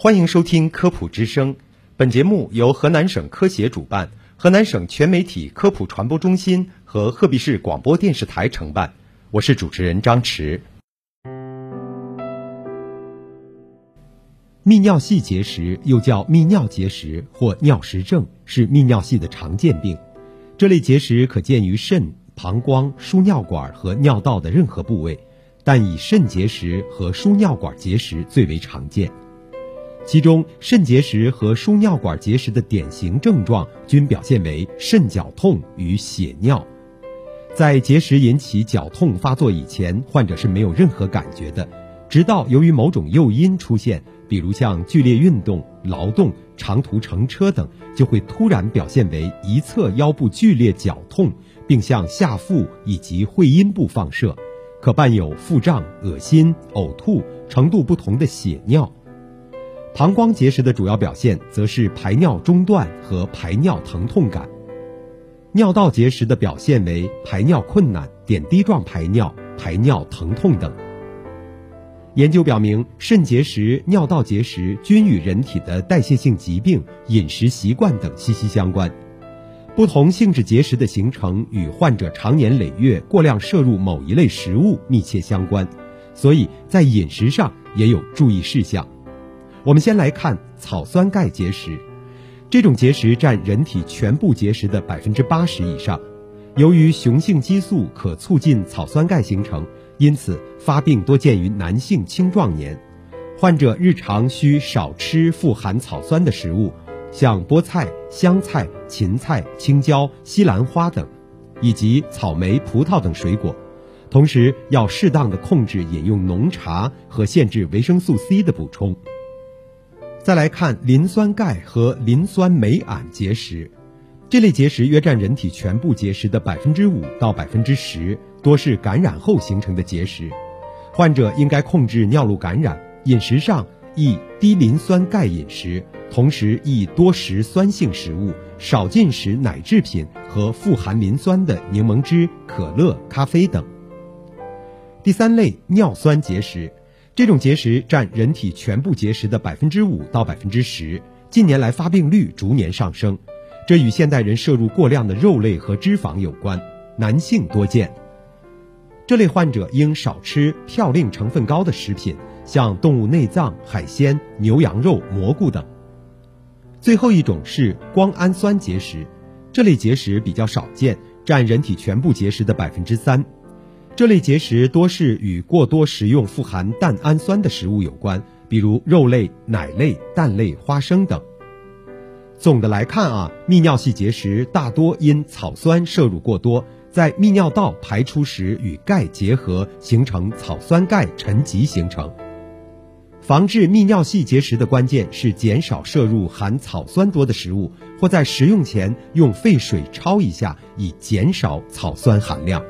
欢迎收听《科普之声》，本节目由河南省科协主办，河南省全媒体科普传播中心和鹤壁市广播电视台承办。我是主持人张驰。泌尿系结石又叫泌尿结石或尿石症，是泌尿系的常见病。这类结石可见于肾、膀胱、输尿管和尿道的任何部位，但以肾结石和输尿管结石最为常见。其中，肾结石和输尿管结石的典型症状均表现为肾绞痛与血尿。在结石引起绞痛发作以前，患者是没有任何感觉的，直到由于某种诱因出现。比如像剧烈运动、劳动、长途乘车等，就会突然表现为一侧腰部剧烈绞痛，并向下腹以及会阴部放射，可伴有腹胀、恶心、呕吐，程度不同的血尿。膀胱结石的主要表现则是排尿中断和排尿疼痛感。尿道结石的表现为排尿困难、点滴状排尿、排尿疼痛等。研究表明，肾结石、尿道结石均与人体的代谢性疾病、饮食习惯等息息相关。不同性质结石的形成与患者长年累月过量摄入某一类食物密切相关，所以在饮食上也有注意事项。我们先来看草酸钙结石，这种结石占人体全部结石的百分之八十以上。由于雄性激素可促进草酸钙形成。因此，发病多见于男性青壮年，患者日常需少吃富含草酸的食物，像菠菜、香菜、芹菜、青椒、西兰花等，以及草莓、葡萄等水果。同时，要适当的控制饮用浓茶和限制维生素 C 的补充。再来看磷酸钙和磷酸镁胺结石。这类结石约占人体全部结石的百分之五到百分之十，多是感染后形成的结石。患者应该控制尿路感染，饮食上宜低磷酸钙饮食，同时宜多食酸性食物，少进食奶制品和富含磷酸的柠檬汁、可乐、咖啡等。第三类尿酸结石，这种结石占人体全部结石的百分之五到百分之十，近年来发病率逐年上升。这与现代人摄入过量的肉类和脂肪有关，男性多见。这类患者应少吃嘌呤成分高的食品，像动物内脏、海鲜、牛羊肉、蘑菇等。最后一种是胱氨酸结石，这类结石比较少见，占人体全部结石的百分之三。这类结石多是与过多食用富含蛋氨酸的食物有关，比如肉类、奶类、蛋类、花生等。总的来看啊，泌尿系结石大多因草酸摄入过多，在泌尿道排出时与钙结合，形成草酸钙沉积形成。防治泌尿系结石的关键是减少摄入含草酸多的食物，或在食用前用沸水焯一下，以减少草酸含量。